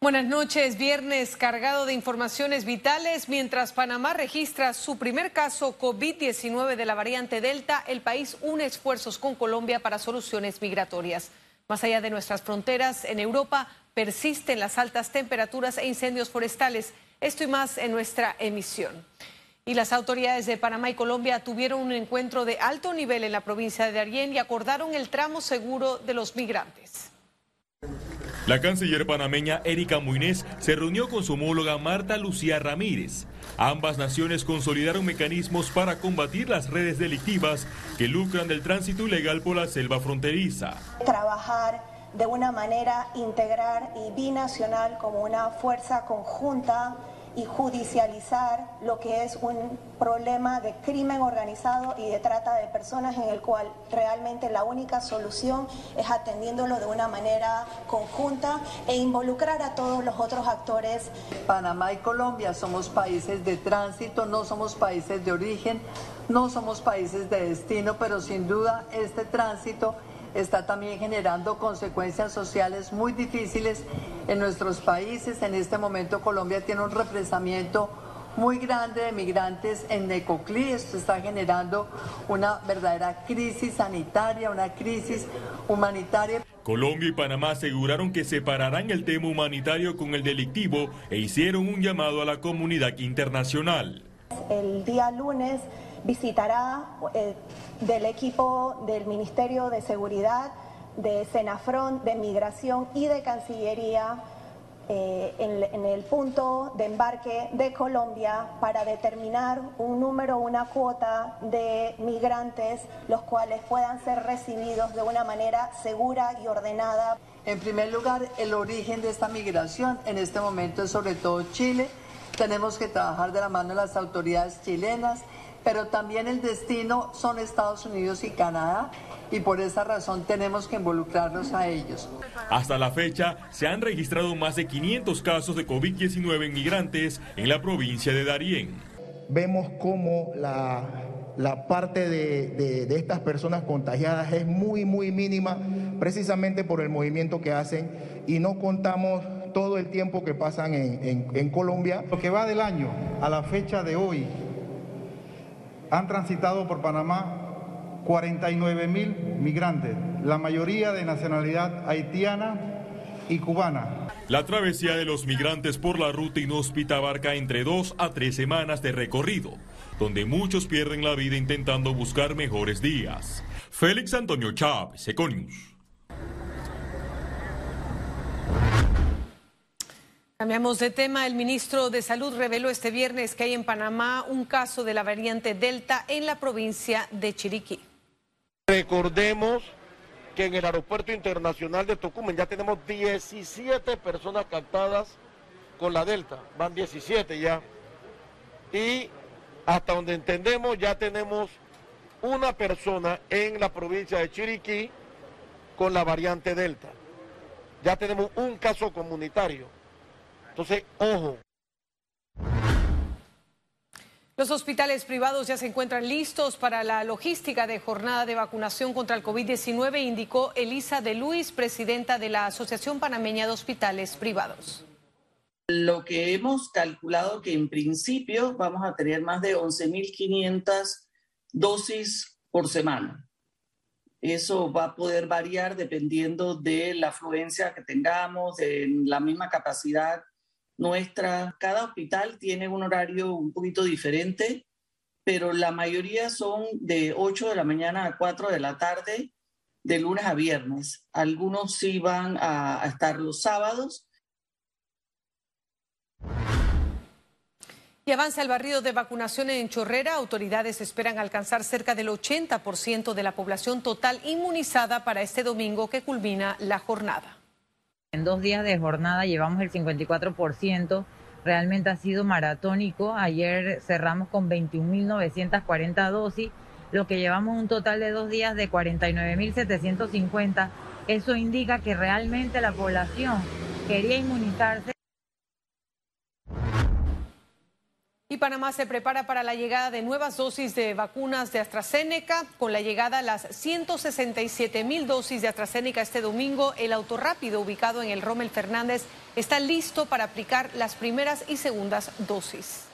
Buenas noches, viernes cargado de informaciones vitales. Mientras Panamá registra su primer caso COVID-19 de la variante Delta, el país une esfuerzos con Colombia para soluciones migratorias. Más allá de nuestras fronteras, en Europa persisten las altas temperaturas e incendios forestales. Esto y más en nuestra emisión. Y las autoridades de Panamá y Colombia tuvieron un encuentro de alto nivel en la provincia de Darién y acordaron el tramo seguro de los migrantes. La canciller panameña Erika Muinés se reunió con su homóloga Marta Lucía Ramírez. Ambas naciones consolidaron mecanismos para combatir las redes delictivas que lucran del tránsito ilegal por la selva fronteriza. Trabajar de una manera integral y binacional como una fuerza conjunta y judicializar lo que es un problema de crimen organizado y de trata de personas en el cual realmente la única solución es atendiéndolo de una manera conjunta e involucrar a todos los otros actores. Panamá y Colombia somos países de tránsito, no somos países de origen, no somos países de destino, pero sin duda este tránsito está también generando consecuencias sociales muy difíciles en nuestros países. En este momento Colombia tiene un represamiento muy grande de migrantes en Necoclí. Esto está generando una verdadera crisis sanitaria, una crisis humanitaria. Colombia y Panamá aseguraron que separarán el tema humanitario con el delictivo e hicieron un llamado a la comunidad internacional. El día lunes visitará eh, del equipo del Ministerio de Seguridad, de Senafrón, de Migración y de Cancillería eh, en, el punto de embarque de Colombia para determinar un número, una cuota de migrantes, los cuales puedan ser recibidos de una manera segura y ordenada. En primer lugar, el origen de esta migración en este momento es sobre todo Chile. Tenemos que trabajar de la mano de las autoridades chilenas pero también el destino son Estados Unidos y Canadá y por esa razón tenemos que involucrarnos a ellos. Hasta la fecha se han registrado más de 500 casos de COVID-19 en migrantes en la provincia de Darién. Vemos cómo la, la parte de, de, estas personas contagiadas es muy, muy mínima, precisamente por el movimiento que hacen y no contamos todo el tiempo que pasan en, en, en Colombia. Lo que va del año a la fecha de hoy, han transitado por Panamá 49 mil migrantes, la mayoría de nacionalidad haitiana y cubana. La travesía de los migrantes por la ruta inhóspita abarca entre dos a tres semanas de recorrido, donde muchos pierden la vida intentando buscar mejores días. Félix Antonio Chávez, Econius. Cambiamos de tema. El ministro de Salud reveló este viernes que hay en Panamá un caso de la variante Delta en la provincia de Chiriquí. Recordemos que en el aeropuerto internacional de Tocumen ya tenemos 17 personas captadas con la Delta. Van 17 ya. Y hasta donde entendemos ya tenemos una persona en la provincia de Chiriquí con la variante Delta. Ya tenemos un caso comunitario. Entonces, ojo. Los hospitales privados ya se encuentran listos para la logística de jornada de vacunación contra el COVID-19, indicó Elisa de Luis, presidenta de la Asociación Panameña de Hospitales Privados. Lo que hemos calculado que en principio vamos a tener más de 11.500 dosis por semana. Eso va a poder variar dependiendo de la afluencia que tengamos, de la misma capacidad nuestra, cada hospital tiene un horario un poquito diferente, pero la mayoría son de 8 de la mañana a 4 de la tarde, de lunes a viernes. Algunos sí van a, estar los sábados. Y avanza el barrido de vacunación en Chorrera. Autoridades esperan alcanzar cerca del 80% de la población total inmunizada para este domingo que culmina la jornada. En dos días de jornada llevamos el 54%, realmente ha sido maratónico. Ayer cerramos con 21.940 dosis, lo que llevamos un total de dos días de 49.750. Eso indica que realmente la población quería inmunizarse. Panamá se prepara para la llegada de nuevas dosis de vacunas de AstraZeneca. Con la llegada a las 167 mil dosis de AstraZeneca este domingo, el autorrápido ubicado en el Rommel Fernández está listo para aplicar las primeras y segundas dosis.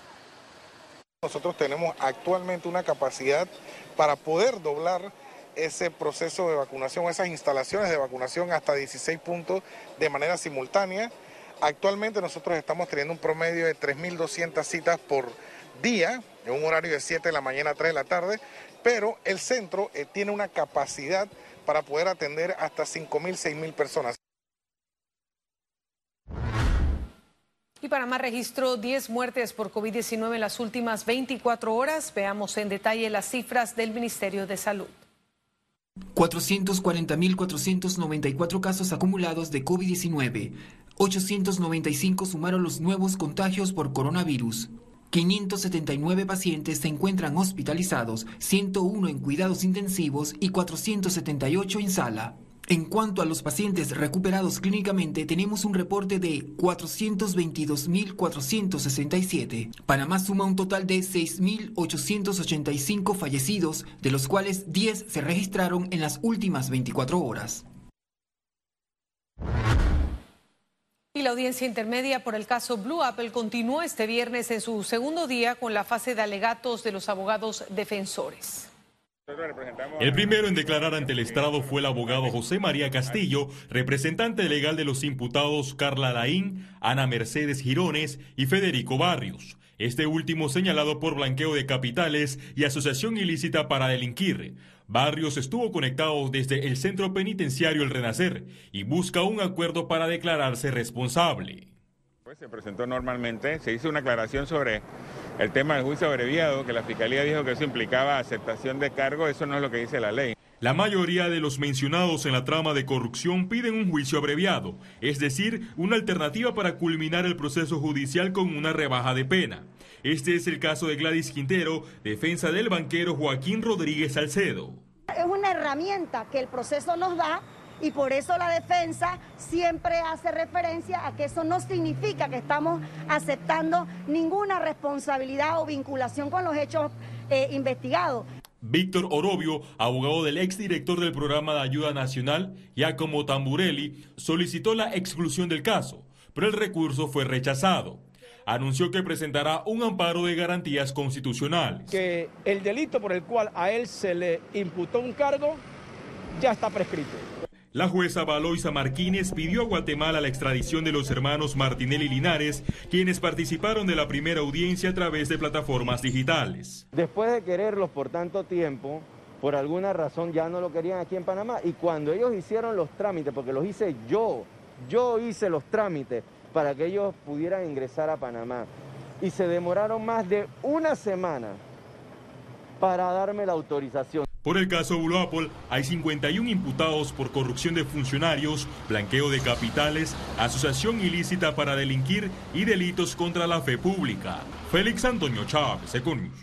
Nosotros tenemos actualmente una capacidad para poder doblar ese proceso de vacunación, esas instalaciones de vacunación hasta 16 puntos de manera simultánea. Actualmente nosotros estamos teniendo un promedio de 3.200 citas por día, en un horario de 7 de la mañana a 3 de la tarde, pero el centro eh, tiene una capacidad para poder atender hasta 5.000, 6.000 personas. Y Panamá registró 10 muertes por COVID-19 en las últimas 24 horas. Veamos en detalle las cifras del Ministerio de Salud. 440.494 casos acumulados de COVID-19. 895 sumaron los nuevos contagios por coronavirus. 579 pacientes se encuentran hospitalizados, 101 en cuidados intensivos y 478 en sala. En cuanto a los pacientes recuperados clínicamente, tenemos un reporte de 422.467. Panamá suma un total de 6.885 fallecidos, de los cuales 10 se registraron en las últimas 24 horas. Y la audiencia intermedia por el caso Blue Apple continuó este viernes en su segundo día con la fase de alegatos de los abogados defensores. El primero en declarar ante el estrado fue el abogado José María Castillo, representante legal de los imputados Carla Laín, Ana Mercedes Girones y Federico Barrios. Este último señalado por blanqueo de capitales y asociación ilícita para delinquir. Barrios estuvo conectado desde el centro penitenciario El Renacer y busca un acuerdo para declararse responsable. Pues se presentó normalmente, se hizo una aclaración sobre el tema del juicio abreviado, que la Fiscalía dijo que eso implicaba aceptación de cargo, eso no es lo que dice la ley. La mayoría de los mencionados en la trama de corrupción piden un juicio abreviado, es decir, una alternativa para culminar el proceso judicial con una rebaja de pena. Este es el caso de Gladys Quintero, defensa del banquero Joaquín Rodríguez Salcedo. Es una herramienta que el proceso nos da y por eso la defensa siempre hace referencia a que eso no significa que estamos aceptando ninguna responsabilidad o vinculación con los hechos eh, investigados. Víctor Orobio, abogado del exdirector del programa de ayuda nacional, Giacomo Tamburelli, solicitó la exclusión del caso, pero el recurso fue rechazado. Anunció que presentará un amparo de garantías constitucionales. Que el delito por el cual a él se le imputó un cargo ya está prescrito. La jueza Valoisa Martínez pidió a Guatemala la extradición de los hermanos Martinelli Linares, quienes participaron de la primera audiencia a través de plataformas digitales. Después de quererlos por tanto tiempo, por alguna razón ya no lo querían aquí en Panamá. Y cuando ellos hicieron los trámites, porque los hice yo, yo hice los trámites para que ellos pudieran ingresar a Panamá. Y se demoraron más de una semana para darme la autorización. Por el caso Blue Apple, hay 51 imputados por corrupción de funcionarios, blanqueo de capitales, asociación ilícita para delinquir y delitos contra la fe pública. Félix Antonio Chávez, Econius.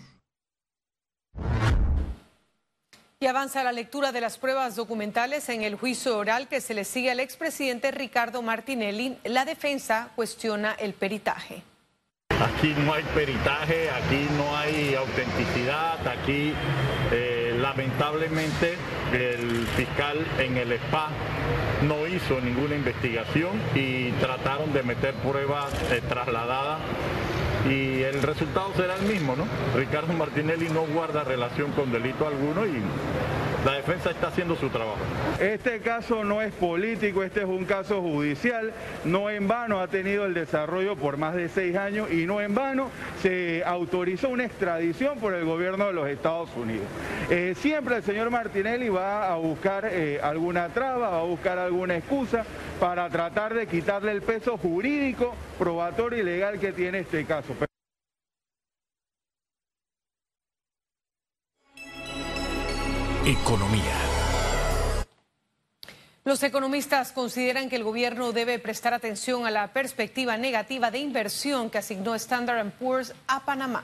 Y avanza la lectura de las pruebas documentales en el juicio oral que se le sigue al expresidente Ricardo Martinelli. La defensa cuestiona el peritaje. Aquí no hay peritaje, aquí no hay autenticidad, aquí eh, lamentablemente el fiscal en el SPA no hizo ninguna investigación y trataron de meter pruebas eh, trasladadas y el resultado será el mismo, ¿no? Ricardo Martinelli no guarda relación con delito alguno y la defensa está haciendo su trabajo. Este caso no es político, este es un caso judicial. No en vano ha tenido el desarrollo por más de seis años y no en vano se autorizó una extradición por el gobierno de los Estados Unidos. Eh, siempre el señor Martinelli va a buscar eh, alguna traba, va a buscar alguna excusa para tratar de quitarle el peso jurídico, probatorio y legal que tiene este caso. Economía. Los economistas consideran que el gobierno debe prestar atención a la perspectiva negativa de inversión que asignó Standard Poor's a Panamá.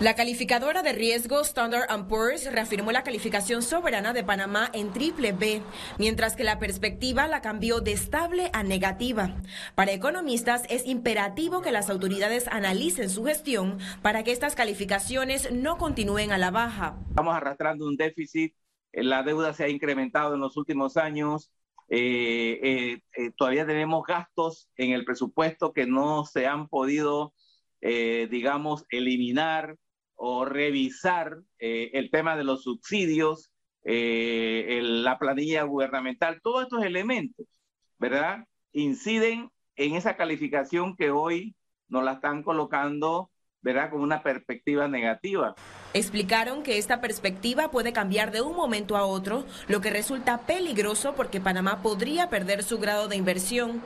La calificadora de riesgo Standard Poor's reafirmó la calificación soberana de Panamá en triple B, mientras que la perspectiva la cambió de estable a negativa. Para economistas es imperativo que las autoridades analicen su gestión para que estas calificaciones no continúen a la baja. Estamos arrastrando un déficit, eh, la deuda se ha incrementado en los últimos años, eh, eh, todavía tenemos gastos en el presupuesto que no se han podido, digamos, eliminar o revisar eh, el tema de los subsidios, eh, la planilla gubernamental, todos estos elementos, ¿verdad? Inciden en esa calificación que hoy nos la están colocando, ¿verdad? Con una perspectiva negativa. Explicaron que esta perspectiva puede cambiar de un momento a otro, lo que resulta peligroso porque Panamá podría perder su grado de inversión.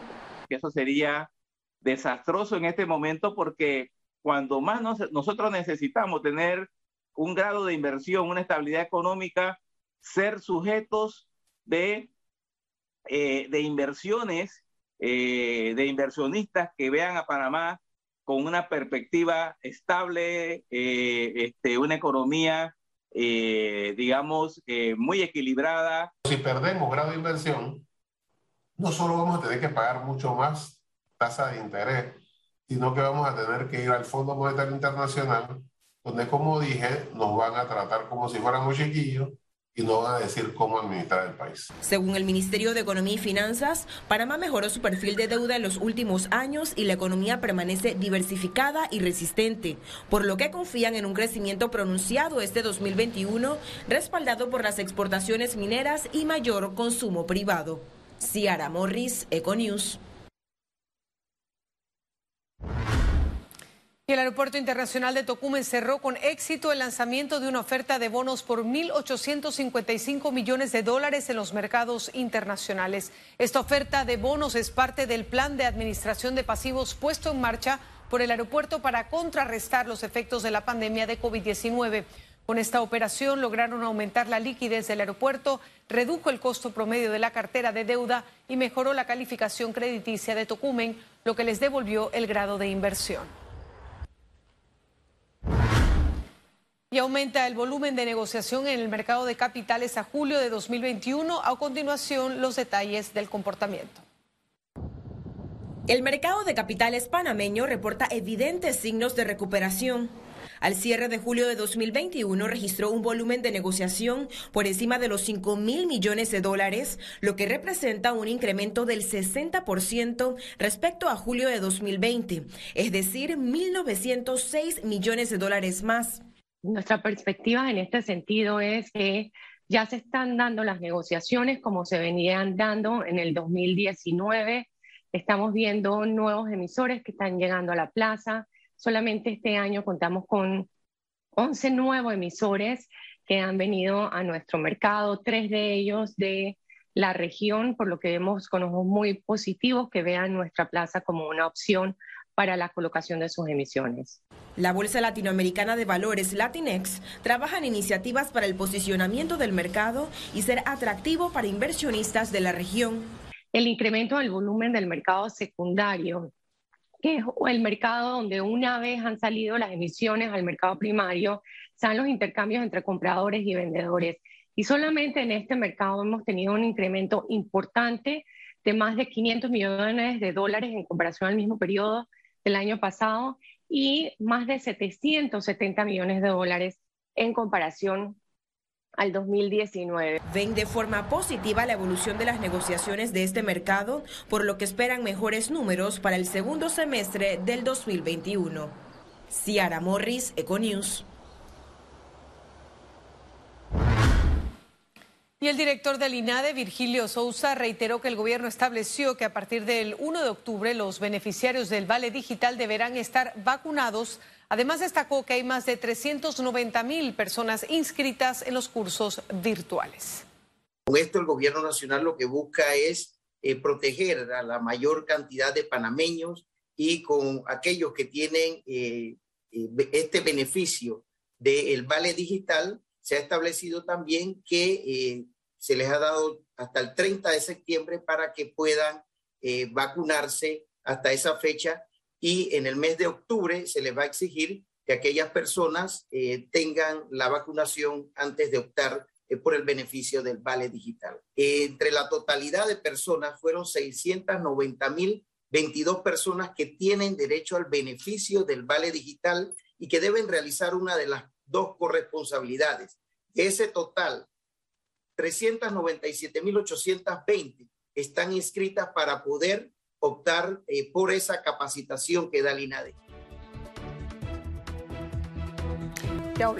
Eso sería desastroso en este momento porque cuando más nosotros necesitamos tener un grado de inversión, una estabilidad económica, ser sujetos de, eh, de inversiones, eh, de inversionistas que vean a Panamá con una perspectiva estable, eh, este, una economía, digamos, muy equilibrada. Si perdemos grado de inversión, no solo vamos a tener que pagar mucho más tasa de interés, sino que vamos a tener que ir al Fondo Monetario Internacional, donde, como dije, nos van a tratar como si fuéramos chiquillos y nos van a decir cómo administrar el país. Según el Ministerio de Economía y Finanzas, Panamá mejoró su perfil de deuda en los últimos años y la economía permanece diversificada y resistente, por lo que confían en un crecimiento pronunciado este 2021, respaldado por las exportaciones mineras y mayor consumo privado. Ciara Morris, Econews. El Aeropuerto Internacional de Tocumen cerró con éxito el lanzamiento de una oferta de bonos por 1.855 millones de dólares en los mercados internacionales. Esta oferta de bonos es parte del plan de administración de pasivos puesto en marcha por el aeropuerto para contrarrestar los efectos de la pandemia de COVID-19. Con esta operación lograron aumentar la liquidez del aeropuerto, redujo el costo promedio de la cartera de deuda y mejoró la calificación crediticia de Tocumen, lo que les devolvió el grado de inversión. Y aumenta el volumen de negociación en el mercado de capitales a julio de 2021. A continuación, los detalles del comportamiento. El mercado de capitales panameño reporta evidentes signos de recuperación. Al cierre de julio de 2021 registró un volumen de negociación por encima de los 5 mil millones de dólares, lo que representa un incremento del 60% respecto a julio de 2020, es decir, 1.906 millones de dólares más. Nuestra perspectiva en este sentido es que ya se están dando las negociaciones como se venían dando en el 2019. Estamos viendo nuevos emisores que están llegando a la plaza. Solamente este año contamos con 11 nuevos emisores que han venido a nuestro mercado, tres de ellos de la región, por lo que vemos con ojos muy positivos que vean nuestra plaza como una opción para la colocación de sus emisiones. La Bolsa Latinoamericana de Valores Latinex trabaja en iniciativas para el posicionamiento del mercado y ser atractivo para inversionistas de la región. El incremento del volumen del mercado secundario, que es el mercado donde una vez han salido las emisiones al mercado primario, están los intercambios entre compradores y vendedores. Y solamente en este mercado hemos tenido un incremento importante de más de 500 millones de dólares en comparación al mismo periodo del año pasado y más de 770 millones de dólares en comparación al 2019. Ven de forma positiva la evolución de las negociaciones de este mercado, por lo que esperan mejores números para el segundo semestre del 2021. Ciara Morris, Econews. Y el director del INADE, Virgilio Sousa, reiteró que el gobierno estableció que a partir del 1 de octubre los beneficiarios del Vale Digital deberán estar vacunados. Además, destacó que hay más de 390 mil personas inscritas en los cursos virtuales. Con esto, el gobierno nacional lo que busca es eh, proteger a la mayor cantidad de panameños y con aquellos que tienen eh, eh, este beneficio del Vale Digital, se ha establecido también que se les ha dado hasta el 30 de septiembre para que puedan eh, vacunarse hasta esa fecha y en el mes de octubre se les va a exigir que aquellas personas eh, tengan la vacunación antes de optar eh, por el beneficio del vale digital. entre la totalidad de personas fueron 690 mil 22 personas que tienen derecho al beneficio del vale digital y que deben realizar una de las dos corresponsabilidades. De ese total, 397.820 están inscritas para poder optar eh, por esa capacitación que da el INADE. Ya.